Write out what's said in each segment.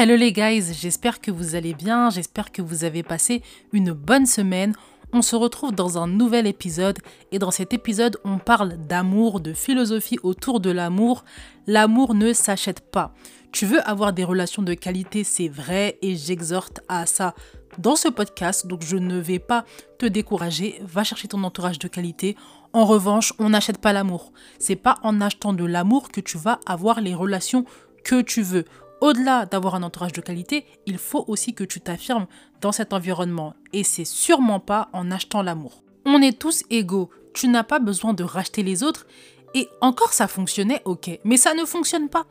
Hello les guys, j'espère que vous allez bien, j'espère que vous avez passé une bonne semaine. On se retrouve dans un nouvel épisode et dans cet épisode on parle d'amour, de philosophie autour de l'amour. L'amour ne s'achète pas. Tu veux avoir des relations de qualité, c'est vrai et j'exhorte à ça dans ce podcast, donc je ne vais pas te décourager, va chercher ton entourage de qualité. En revanche, on n'achète pas l'amour. C'est pas en achetant de l'amour que tu vas avoir les relations que tu veux au-delà d'avoir un entourage de qualité, il faut aussi que tu t'affirmes dans cet environnement. Et c'est sûrement pas en achetant l'amour. On est tous égaux. Tu n'as pas besoin de racheter les autres. Et encore, ça fonctionnait, ok. Mais ça ne fonctionne pas.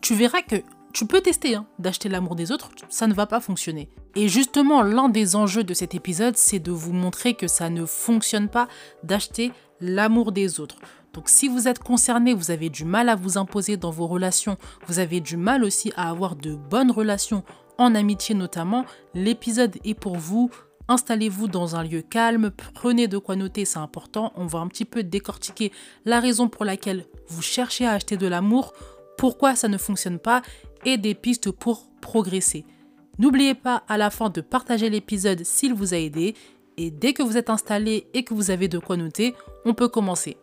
Tu verras que tu peux tester hein, d'acheter l'amour des autres, ça ne va pas fonctionner. Et justement, l'un des enjeux de cet épisode, c'est de vous montrer que ça ne fonctionne pas d'acheter l'amour des autres. Donc si vous êtes concerné, vous avez du mal à vous imposer dans vos relations, vous avez du mal aussi à avoir de bonnes relations en amitié notamment, l'épisode est pour vous. Installez-vous dans un lieu calme, prenez de quoi noter, c'est important. On va un petit peu décortiquer la raison pour laquelle vous cherchez à acheter de l'amour, pourquoi ça ne fonctionne pas et des pistes pour progresser. N'oubliez pas à la fin de partager l'épisode s'il vous a aidé et dès que vous êtes installé et que vous avez de quoi noter, on peut commencer.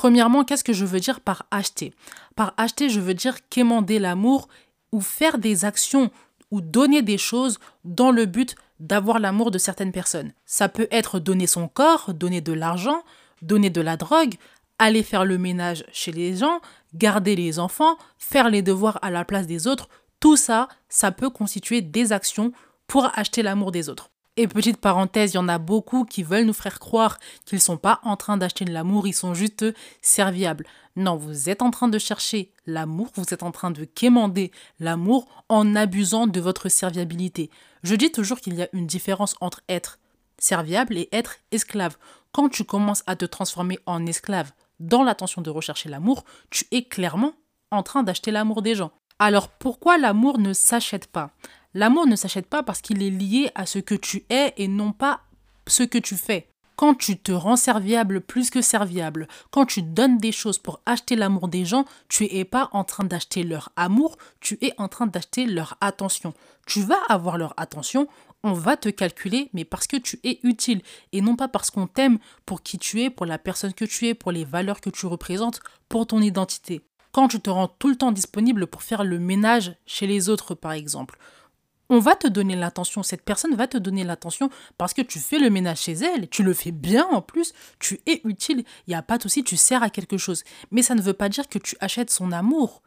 Premièrement, qu'est-ce que je veux dire par acheter? Par acheter, je veux dire quémander l'amour ou faire des actions ou donner des choses dans le but d'avoir l'amour de certaines personnes. Ça peut être donner son corps, donner de l'argent, donner de la drogue, aller faire le ménage chez les gens, garder les enfants, faire les devoirs à la place des autres. Tout ça, ça peut constituer des actions pour acheter l'amour des autres. Et petite parenthèse, il y en a beaucoup qui veulent nous faire croire qu'ils ne sont pas en train d'acheter de l'amour, ils sont juste serviables. Non, vous êtes en train de chercher l'amour, vous êtes en train de quémander l'amour en abusant de votre serviabilité. Je dis toujours qu'il y a une différence entre être serviable et être esclave. Quand tu commences à te transformer en esclave dans l'intention de rechercher l'amour, tu es clairement en train d'acheter l'amour des gens. Alors pourquoi l'amour ne s'achète pas? L'amour ne s'achète pas parce qu'il est lié à ce que tu es et non pas ce que tu fais. Quand tu te rends serviable plus que serviable, quand tu donnes des choses pour acheter l'amour des gens, tu es pas en train d'acheter leur amour, tu es en train d'acheter leur attention. Tu vas avoir leur attention, on va te calculer, mais parce que tu es utile et non pas parce qu'on t'aime pour qui tu es, pour la personne que tu es, pour les valeurs que tu représentes, pour ton identité. Quand tu te rends tout le temps disponible pour faire le ménage chez les autres, par exemple, on va te donner l'attention, cette personne va te donner l'attention parce que tu fais le ménage chez elle, tu le fais bien en plus, tu es utile, il n'y a pas de souci, tu sers à quelque chose. Mais ça ne veut pas dire que tu achètes son amour.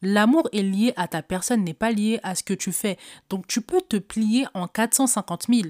L'amour est lié à ta personne, n'est pas lié à ce que tu fais. Donc tu peux te plier en 450 000.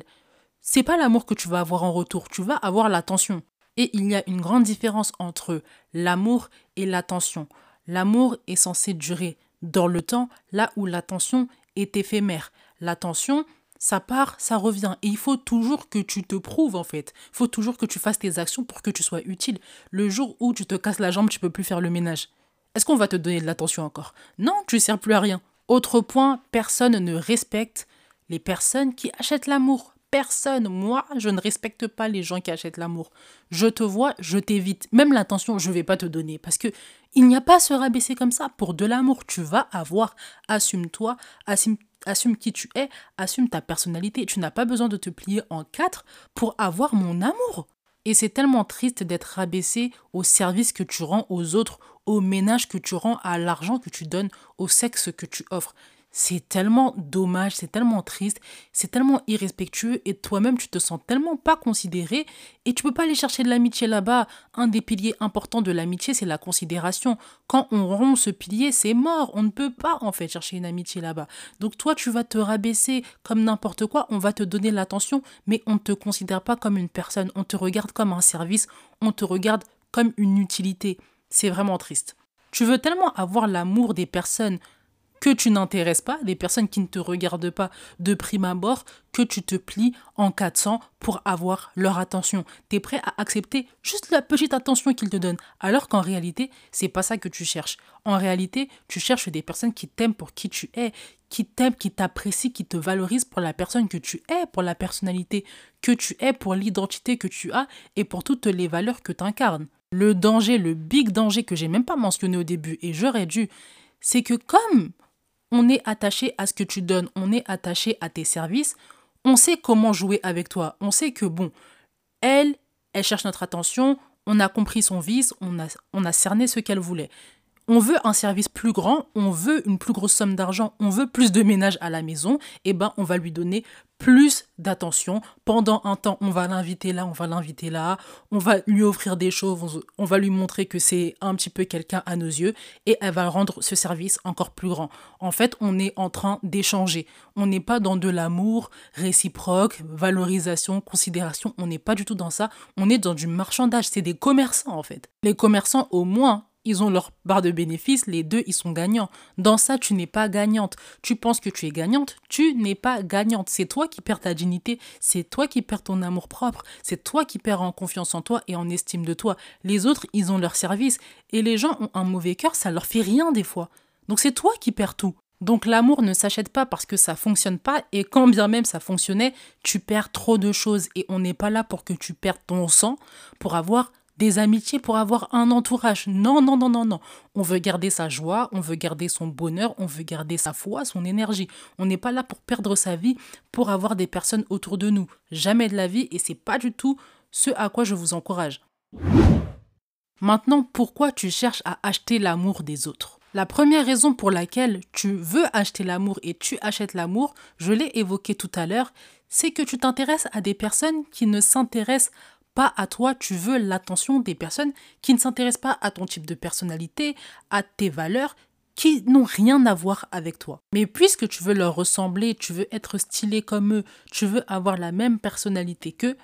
C'est pas l'amour que tu vas avoir en retour, tu vas avoir l'attention. Et il y a une grande différence entre l'amour et l'attention. L'amour est censé durer dans le temps, là où l'attention est éphémère l'attention, ça part, ça revient. Et il faut toujours que tu te prouves en fait. Il faut toujours que tu fasses tes actions pour que tu sois utile. Le jour où tu te casses la jambe, tu peux plus faire le ménage. Est-ce qu'on va te donner de l'attention encore? Non, tu ne sers plus à rien. Autre point, personne ne respecte les personnes qui achètent l'amour. Personne. Moi, je ne respecte pas les gens qui achètent l'amour. Je te vois, je t'évite. Même l'attention, je ne vais pas te donner. Parce que il n'y a pas à se rabaisser comme ça. Pour de l'amour, tu vas avoir. Assume-toi, assume assume qui tu es, assume ta personnalité. Tu n'as pas besoin de te plier en quatre pour avoir mon amour. Et c'est tellement triste d'être rabaissé au service que tu rends aux autres, au ménage que tu rends, à l'argent que tu donnes, au sexe que tu offres c'est tellement dommage, c'est tellement triste, c'est tellement irrespectueux et toi-même tu te sens tellement pas considéré et tu peux pas aller chercher de l'amitié là-bas. Un des piliers importants de l'amitié, c'est la considération. Quand on rompt ce pilier, c'est mort, on ne peut pas en fait chercher une amitié là-bas. Donc toi tu vas te rabaisser comme n'importe quoi, on va te donner l'attention, mais on ne te considère pas comme une personne, on te regarde comme un service, on te regarde comme une utilité. C'est vraiment triste. Tu veux tellement avoir l'amour des personnes que tu n'intéresses pas, les personnes qui ne te regardent pas de prime abord, que tu te plies en 400 pour avoir leur attention. Tu es prêt à accepter juste la petite attention qu'ils te donnent, alors qu'en réalité, c'est pas ça que tu cherches. En réalité, tu cherches des personnes qui t'aiment pour qui tu es, qui t'aiment, qui t'apprécient, qui te valorisent pour la personne que tu es, pour la personnalité que tu es, pour l'identité que tu as et pour toutes les valeurs que tu incarnes. Le danger, le big danger que j'ai même pas mentionné au début et j'aurais dû, c'est que comme on est attaché à ce que tu donnes, on est attaché à tes services, on sait comment jouer avec toi. On sait que bon, elle, elle cherche notre attention, on a compris son vice, on a, on a cerné ce qu'elle voulait. On veut un service plus grand, on veut une plus grosse somme d'argent, on veut plus de ménage à la maison, et eh ben on va lui donner plus d'attention. Pendant un temps, on va l'inviter là, on va l'inviter là, on va lui offrir des choses, on va lui montrer que c'est un petit peu quelqu'un à nos yeux, et elle va rendre ce service encore plus grand. En fait, on est en train d'échanger. On n'est pas dans de l'amour réciproque, valorisation, considération, on n'est pas du tout dans ça. On est dans du marchandage, c'est des commerçants en fait. Les commerçants, au moins, ils ont leur barre de bénéfices, les deux, ils sont gagnants. Dans ça, tu n'es pas gagnante. Tu penses que tu es gagnante, tu n'es pas gagnante. C'est toi qui perds ta dignité, c'est toi qui perds ton amour propre, c'est toi qui perds en confiance en toi et en estime de toi. Les autres, ils ont leur service et les gens ont un mauvais cœur, ça leur fait rien des fois. Donc c'est toi qui perds tout. Donc l'amour ne s'achète pas parce que ça fonctionne pas et quand bien même ça fonctionnait, tu perds trop de choses et on n'est pas là pour que tu perdes ton sang pour avoir des amitiés pour avoir un entourage. Non, non, non, non, non. On veut garder sa joie, on veut garder son bonheur, on veut garder sa foi, son énergie. On n'est pas là pour perdre sa vie pour avoir des personnes autour de nous. Jamais de la vie et c'est pas du tout ce à quoi je vous encourage. Maintenant, pourquoi tu cherches à acheter l'amour des autres? La première raison pour laquelle tu veux acheter l'amour et tu achètes l'amour, je l'ai évoqué tout à l'heure, c'est que tu t'intéresses à des personnes qui ne s'intéressent pas à toi, tu veux l'attention des personnes qui ne s'intéressent pas à ton type de personnalité, à tes valeurs, qui n'ont rien à voir avec toi. Mais puisque tu veux leur ressembler, tu veux être stylé comme eux, tu veux avoir la même personnalité qu'eux,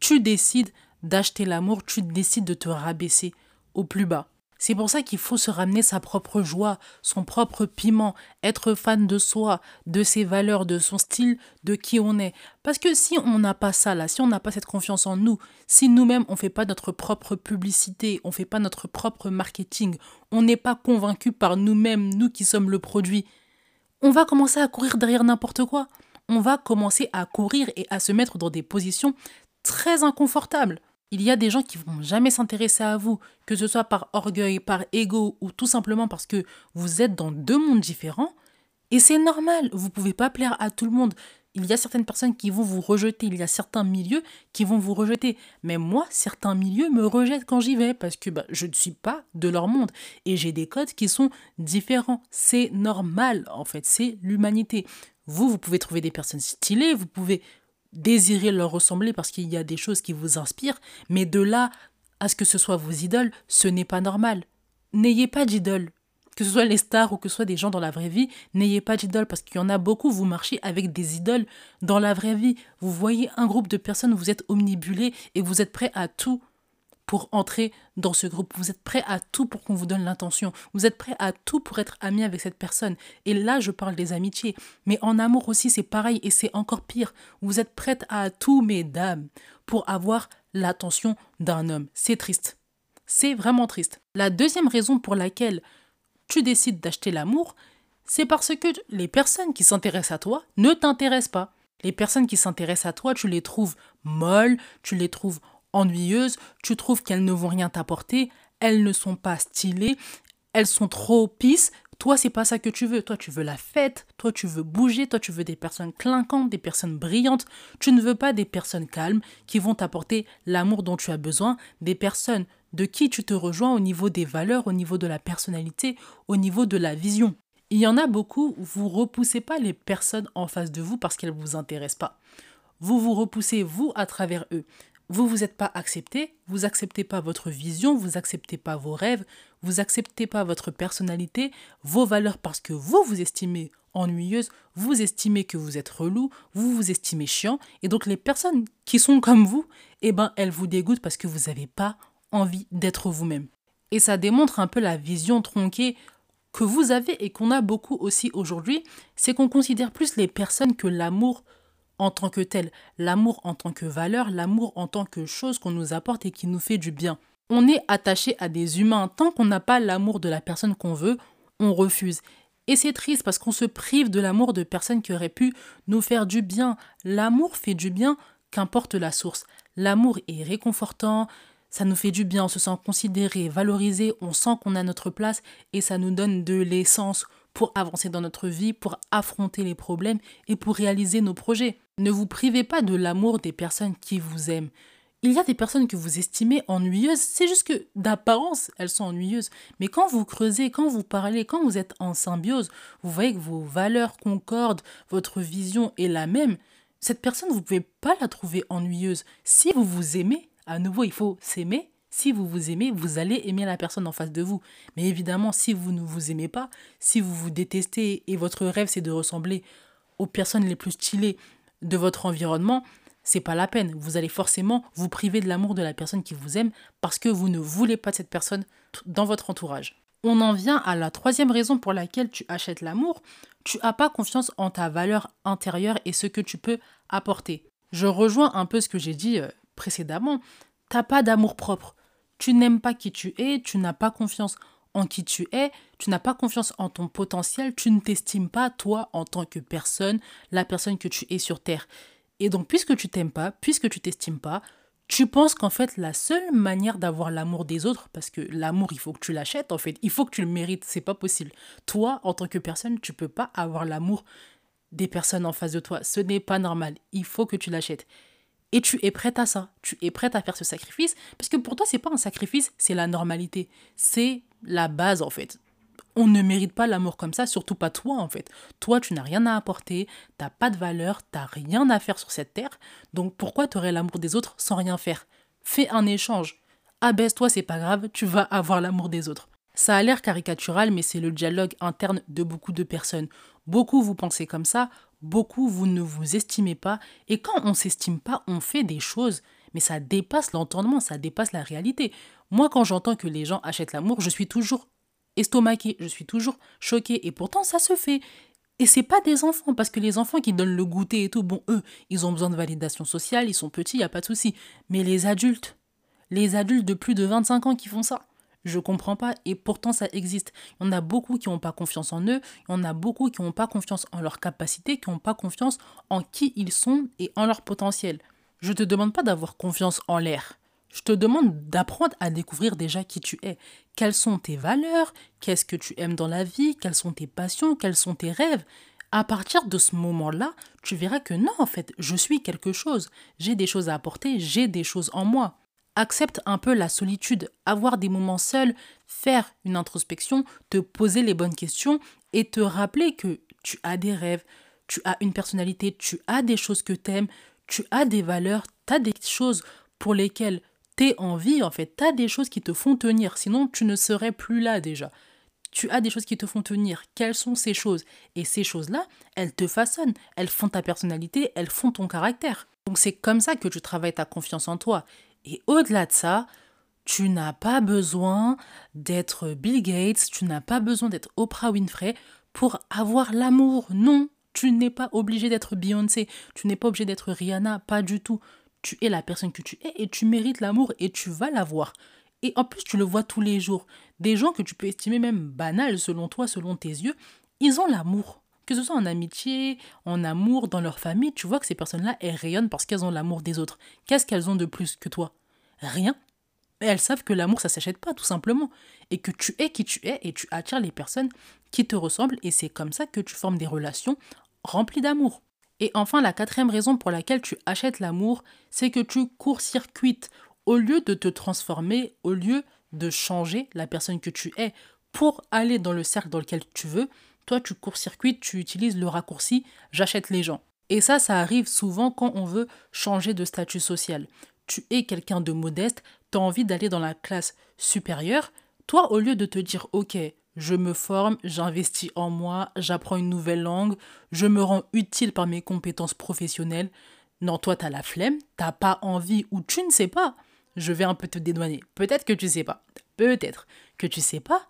tu décides d'acheter l'amour, tu décides de te rabaisser au plus bas. C'est pour ça qu'il faut se ramener sa propre joie, son propre piment, être fan de soi, de ses valeurs, de son style, de qui on est. Parce que si on n'a pas ça là, si on n'a pas cette confiance en nous, si nous-mêmes on ne fait pas notre propre publicité, on ne fait pas notre propre marketing, on n'est pas convaincu par nous-mêmes, nous qui sommes le produit, on va commencer à courir derrière n'importe quoi. On va commencer à courir et à se mettre dans des positions très inconfortables. Il y a des gens qui vont jamais s'intéresser à vous, que ce soit par orgueil, par ego ou tout simplement parce que vous êtes dans deux mondes différents. Et c'est normal, vous pouvez pas plaire à tout le monde. Il y a certaines personnes qui vont vous rejeter, il y a certains milieux qui vont vous rejeter. Mais moi, certains milieux me rejettent quand j'y vais parce que bah, je ne suis pas de leur monde et j'ai des codes qui sont différents. C'est normal, en fait, c'est l'humanité. Vous, vous pouvez trouver des personnes stylées, vous pouvez désirer leur ressembler parce qu'il y a des choses qui vous inspirent, mais de là à ce que ce soit vos idoles, ce n'est pas normal. N'ayez pas d'idole. Que ce soit les stars ou que ce soit des gens dans la vraie vie, n'ayez pas d'idole parce qu'il y en a beaucoup, vous marchez avec des idoles dans la vraie vie. Vous voyez un groupe de personnes, vous êtes omnibulé et vous êtes prêt à tout pour entrer dans ce groupe. Vous êtes prêt à tout pour qu'on vous donne l'intention. Vous êtes prêt à tout pour être ami avec cette personne. Et là, je parle des amitiés. Mais en amour aussi, c'est pareil et c'est encore pire. Vous êtes prête à tout, mesdames, pour avoir l'attention d'un homme. C'est triste. C'est vraiment triste. La deuxième raison pour laquelle tu décides d'acheter l'amour, c'est parce que les personnes qui s'intéressent à toi ne t'intéressent pas. Les personnes qui s'intéressent à toi, tu les trouves molles, tu les trouves ennuyeuses, tu trouves qu'elles ne vont rien t'apporter, elles ne sont pas stylées, elles sont trop pisses. Toi, c'est pas ça que tu veux. Toi, tu veux la fête. Toi, tu veux bouger. Toi, tu veux des personnes clinquantes, des personnes brillantes. Tu ne veux pas des personnes calmes qui vont t'apporter l'amour dont tu as besoin. Des personnes de qui tu te rejoins au niveau des valeurs, au niveau de la personnalité, au niveau de la vision. Il y en a beaucoup, vous repoussez pas les personnes en face de vous parce qu'elles ne vous intéressent pas. Vous vous repoussez, vous, à travers eux vous vous êtes pas accepté, vous acceptez pas votre vision, vous acceptez pas vos rêves, vous acceptez pas votre personnalité, vos valeurs parce que vous vous estimez ennuyeuse, vous estimez que vous êtes relou, vous vous estimez chiant, et donc les personnes qui sont comme vous, eh ben elles vous dégoûtent parce que vous n'avez pas envie d'être vous-même. Et ça démontre un peu la vision tronquée que vous avez et qu'on a beaucoup aussi aujourd'hui, c'est qu'on considère plus les personnes que l'amour en tant que tel, l'amour en tant que valeur, l'amour en tant que chose qu'on nous apporte et qui nous fait du bien. On est attaché à des humains. Tant qu'on n'a pas l'amour de la personne qu'on veut, on refuse. Et c'est triste parce qu'on se prive de l'amour de personnes qui auraient pu nous faire du bien. L'amour fait du bien, qu'importe la source. L'amour est réconfortant, Ça nous fait du bien, on se sent considéré, valorisé, on sent qu'on a notre place et ça nous donne de l'essence pour avancer dans notre vie, pour affronter les problèmes et pour réaliser nos projets. Ne vous privez pas de l'amour des personnes qui vous aiment. Il y a des personnes que vous estimez ennuyeuses, c'est juste que d'apparence, elles sont ennuyeuses. Mais quand vous creusez, quand vous parlez, quand vous êtes en symbiose, vous voyez que vos valeurs concordent, votre vision est la même. Cette personne, vous ne pouvez pas la trouver ennuyeuse. Si vous vous aimez, à nouveau, il faut s'aimer. Si vous vous aimez, vous allez aimer la personne en face de vous. Mais évidemment, si vous ne vous aimez pas, si vous vous détestez et votre rêve c'est de ressembler aux personnes les plus stylées de votre environnement, c'est pas la peine. Vous allez forcément vous priver de l'amour de la personne qui vous aime parce que vous ne voulez pas de cette personne dans votre entourage. On en vient à la troisième raison pour laquelle tu achètes l'amour. Tu n'as pas confiance en ta valeur intérieure et ce que tu peux apporter. Je rejoins un peu ce que j'ai dit euh, précédemment, t'as pas d'amour propre. Tu n'aimes pas qui tu es, tu n'as pas confiance en qui tu es, tu n'as pas confiance en ton potentiel, tu ne t'estimes pas toi en tant que personne, la personne que tu es sur Terre. Et donc, puisque tu t'aimes pas, puisque tu t'estimes pas, tu penses qu'en fait, la seule manière d'avoir l'amour des autres, parce que l'amour, il faut que tu l'achètes, en fait, il faut que tu le mérites, c'est pas possible. Toi, en tant que personne, tu peux pas avoir l'amour des personnes en face de toi. Ce n'est pas normal. Il faut que tu l'achètes. Et tu es prête à ça. Tu es prête à faire ce sacrifice. Parce que pour toi, c'est pas un sacrifice, c'est la normalité. C'est la base, en fait. On ne mérite pas l'amour comme ça, surtout pas toi, en fait. Toi, tu n'as rien à apporter, t'as pas de valeur, t'as rien à faire sur cette terre. Donc pourquoi tu aurais l'amour des autres sans rien faire? Fais un échange. Abaisse-toi, c'est pas grave, tu vas avoir l'amour des autres. Ça a l'air caricatural, mais c'est le dialogue interne de beaucoup de personnes. Beaucoup vous pensez comme ça, beaucoup vous ne vous estimez pas, et quand on s'estime pas, on fait des choses, mais ça dépasse l'entendement, ça dépasse la réalité. Moi, quand j'entends que les gens achètent l'amour, je suis toujours estomaqué, je suis toujours choqué, et pourtant ça se fait. Et c'est pas des enfants, parce que les enfants qui donnent le goûter et tout, bon, eux, ils ont besoin de validation sociale, ils sont petits, il n'y a pas de souci. Mais les adultes, les adultes de plus de 25 ans qui font ça, je comprends pas et pourtant ça existe. Il y en a beaucoup qui n'ont pas confiance en eux, il y en a beaucoup qui n'ont pas confiance en leurs capacités, qui n'ont pas confiance en qui ils sont et en leur potentiel. Je te demande pas d'avoir confiance en l'air. Je te demande d'apprendre à découvrir déjà qui tu es. Quelles sont tes valeurs? Qu'est-ce que tu aimes dans la vie? Quelles sont tes passions? Quels sont tes rêves? À partir de ce moment-là, tu verras que non, en fait, je suis quelque chose. J'ai des choses à apporter, j'ai des choses en moi. Accepte un peu la solitude, avoir des moments seuls, faire une introspection, te poser les bonnes questions et te rappeler que tu as des rêves, tu as une personnalité, tu as des choses que tu aimes, tu as des valeurs, tu as des choses pour lesquelles tu es en vie, en fait, tu as des choses qui te font tenir, sinon tu ne serais plus là déjà. Tu as des choses qui te font tenir. Quelles sont ces choses? Et ces choses-là, elles te façonnent, elles font ta personnalité, elles font ton caractère. Donc c'est comme ça que tu travailles ta confiance en toi. Et au-delà de ça, tu n'as pas besoin d'être Bill Gates, tu n'as pas besoin d'être Oprah Winfrey pour avoir l'amour. Non, tu n'es pas obligé d'être Beyoncé, tu n'es pas obligé d'être Rihanna, pas du tout. Tu es la personne que tu es et tu mérites l'amour et tu vas l'avoir. Et en plus, tu le vois tous les jours. Des gens que tu peux estimer même banals selon toi, selon tes yeux, ils ont l'amour. Que ce soit en amitié, en amour, dans leur famille, tu vois que ces personnes-là, elles rayonnent parce qu'elles ont l'amour des autres. Qu'est-ce qu'elles ont de plus que toi? Rien. Elles savent que l'amour, ça s'achète pas, tout simplement. Et que tu es qui tu es et tu attires les personnes qui te ressemblent. Et c'est comme ça que tu formes des relations remplies d'amour. Et enfin, la quatrième raison pour laquelle tu achètes l'amour, c'est que tu court-circuites. Au lieu de te transformer, au lieu de changer la personne que tu es pour aller dans le cercle dans lequel tu veux, toi, tu court-circuites, tu utilises le raccourci j'achète les gens. Et ça, ça arrive souvent quand on veut changer de statut social. Tu es quelqu'un de modeste, tu as envie d'aller dans la classe supérieure. Toi, au lieu de te dire, ok, je me forme, j'investis en moi, j'apprends une nouvelle langue, je me rends utile par mes compétences professionnelles. Non, toi, tu as la flemme, t'as pas envie ou tu ne sais pas. Je vais un peu te dédouaner. Peut-être que tu sais pas. Peut-être que tu sais pas.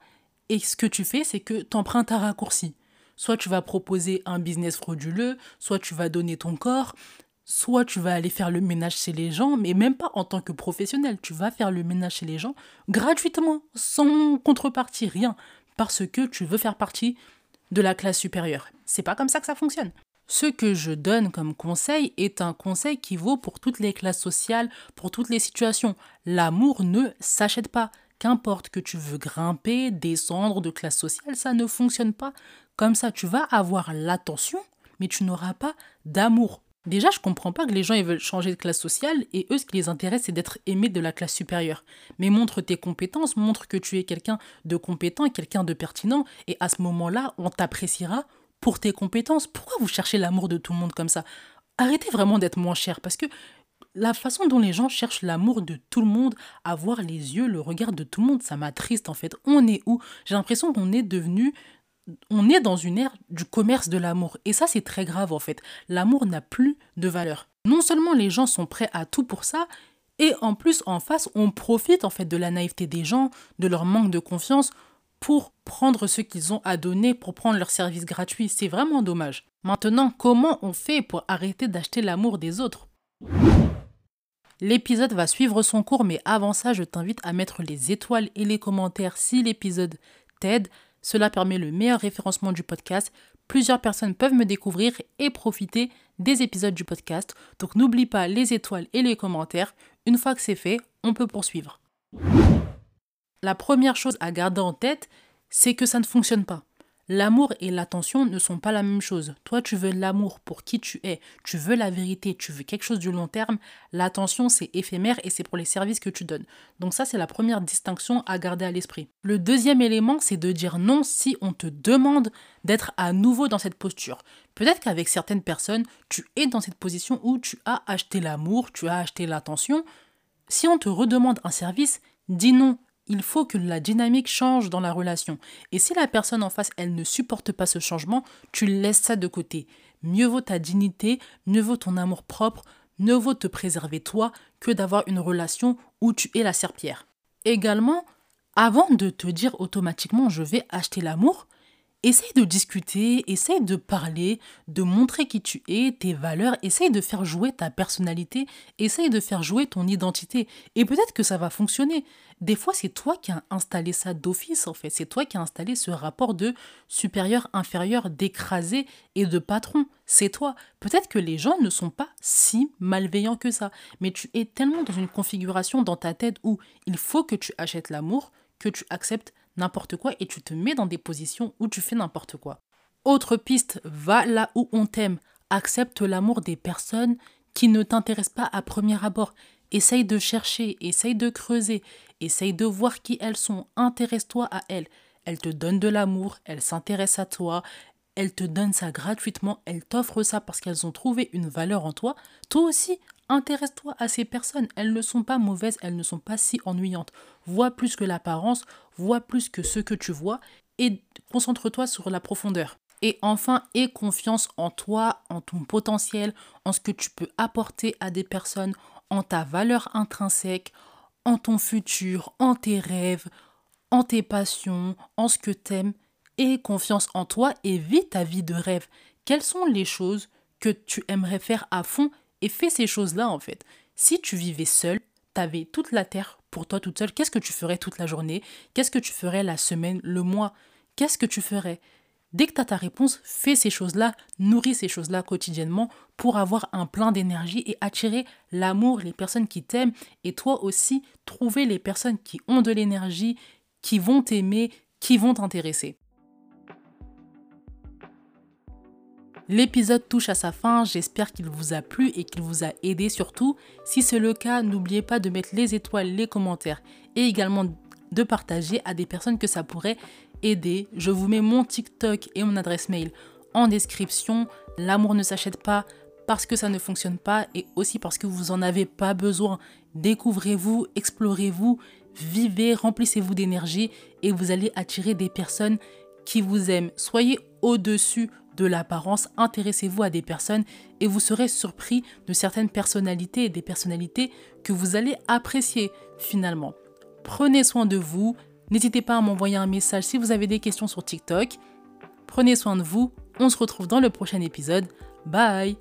Et ce que tu fais, c'est que tu empruntes un raccourci. Soit tu vas proposer un business frauduleux, soit tu vas donner ton corps, soit tu vas aller faire le ménage chez les gens, mais même pas en tant que professionnel. Tu vas faire le ménage chez les gens gratuitement, sans contrepartie, rien, parce que tu veux faire partie de la classe supérieure. C'est pas comme ça que ça fonctionne. Ce que je donne comme conseil est un conseil qui vaut pour toutes les classes sociales, pour toutes les situations. L'amour ne s'achète pas. Qu'importe que tu veux grimper, descendre de classe sociale, ça ne fonctionne pas. Comme ça, tu vas avoir l'attention, mais tu n'auras pas d'amour. Déjà, je comprends pas que les gens ils veulent changer de classe sociale et eux, ce qui les intéresse, c'est d'être aimé de la classe supérieure. Mais montre tes compétences, montre que tu es quelqu'un de compétent, quelqu'un de pertinent, et à ce moment-là, on t'appréciera pour tes compétences. Pourquoi vous cherchez l'amour de tout le monde comme ça? Arrêtez vraiment d'être moins cher parce que la façon dont les gens cherchent l'amour de tout le monde, avoir les yeux, le regard de tout le monde, ça m'attriste en fait. On est où? J'ai l'impression qu'on est devenu on est dans une ère du commerce de l'amour. Et ça, c'est très grave en fait. L'amour n'a plus de valeur. Non seulement les gens sont prêts à tout pour ça, et en plus, en face, on profite en fait de la naïveté des gens, de leur manque de confiance, pour prendre ce qu'ils ont à donner, pour prendre leur service gratuit. C'est vraiment dommage. Maintenant, comment on fait pour arrêter d'acheter l'amour des autres? L'épisode va suivre son cours, mais avant ça, je t'invite à mettre les étoiles et les commentaires si l'épisode t'aide. Cela permet le meilleur référencement du podcast. Plusieurs personnes peuvent me découvrir et profiter des épisodes du podcast. Donc n'oublie pas les étoiles et les commentaires. Une fois que c'est fait, on peut poursuivre. La première chose à garder en tête, c'est que ça ne fonctionne pas. L'amour et l'attention ne sont pas la même chose. Toi, tu veux l'amour pour qui tu es, tu veux la vérité, tu veux quelque chose du long terme. L'attention, c'est éphémère et c'est pour les services que tu donnes. Donc ça, c'est la première distinction à garder à l'esprit. Le deuxième élément, c'est de dire non si on te demande d'être à nouveau dans cette posture. Peut-être qu'avec certaines personnes, tu es dans cette position où tu as acheté l'amour, tu as acheté l'attention. Si on te redemande un service, dis non il faut que la dynamique change dans la relation. Et si la personne en face, elle ne supporte pas ce changement, tu laisses ça de côté. Mieux vaut ta dignité, mieux vaut ton amour propre, mieux vaut te préserver toi que d'avoir une relation où tu es la serpillère. Également, avant de te dire automatiquement je vais acheter l'amour, essaye de discuter, essaye de parler, de montrer qui tu es, tes valeurs, essaye de faire jouer ta personnalité, essaye de faire jouer ton identité. Et peut-être que ça va fonctionner. Des fois, c'est toi qui as installé ça d'office, en fait. C'est toi qui as installé ce rapport de supérieur-inférieur, d'écrasé et de patron. C'est toi. Peut-être que les gens ne sont pas si malveillants que ça. Mais tu es tellement dans une configuration dans ta tête où il faut que tu achètes l'amour, que tu acceptes n'importe quoi et tu te mets dans des positions où tu fais n'importe quoi. Autre piste, va là où on t'aime. Accepte l'amour des personnes qui ne t'intéressent pas à premier abord. Essaye de chercher, essaye de creuser, essaye de voir qui elles sont. Intéresse-toi à elles. Elles te donnent de l'amour, elles s'intéressent à toi, elles te donnent ça gratuitement, elles t'offrent ça parce qu'elles ont trouvé une valeur en toi. Toi aussi, Intéresse-toi à ces personnes, elles ne sont pas mauvaises, elles ne sont pas si ennuyantes. Vois plus que l'apparence, vois plus que ce que tu vois et concentre-toi sur la profondeur. Et enfin, aie confiance en toi, en ton potentiel, en ce que tu peux apporter à des personnes, en ta valeur intrinsèque, en ton futur, en tes rêves, en tes passions, en ce que t'aimes. Aie confiance en toi et vis ta vie de rêve. Quelles sont les choses que tu aimerais faire à fond et fais ces choses-là en fait. Si tu vivais seul, t'avais toute la terre pour toi toute seule, qu'est-ce que tu ferais toute la journée? Qu'est-ce que tu ferais la semaine, le mois? Qu'est-ce que tu ferais? Dès que tu as ta réponse, fais ces choses-là, nourris ces choses-là quotidiennement pour avoir un plein d'énergie et attirer l'amour, les personnes qui t'aiment et toi aussi trouver les personnes qui ont de l'énergie, qui vont t'aimer, qui vont t'intéresser. L'épisode touche à sa fin, j'espère qu'il vous a plu et qu'il vous a aidé surtout. Si c'est le cas, n'oubliez pas de mettre les étoiles, les commentaires et également de partager à des personnes que ça pourrait aider. Je vous mets mon TikTok et mon adresse mail en description. L'amour ne s'achète pas parce que ça ne fonctionne pas et aussi parce que vous n'en avez pas besoin. Découvrez-vous, explorez-vous, vivez, remplissez-vous d'énergie et vous allez attirer des personnes qui vous aiment. Soyez au-dessus de l'apparence, intéressez-vous à des personnes et vous serez surpris de certaines personnalités et des personnalités que vous allez apprécier finalement. Prenez soin de vous, n'hésitez pas à m'envoyer un message si vous avez des questions sur TikTok. Prenez soin de vous, on se retrouve dans le prochain épisode. Bye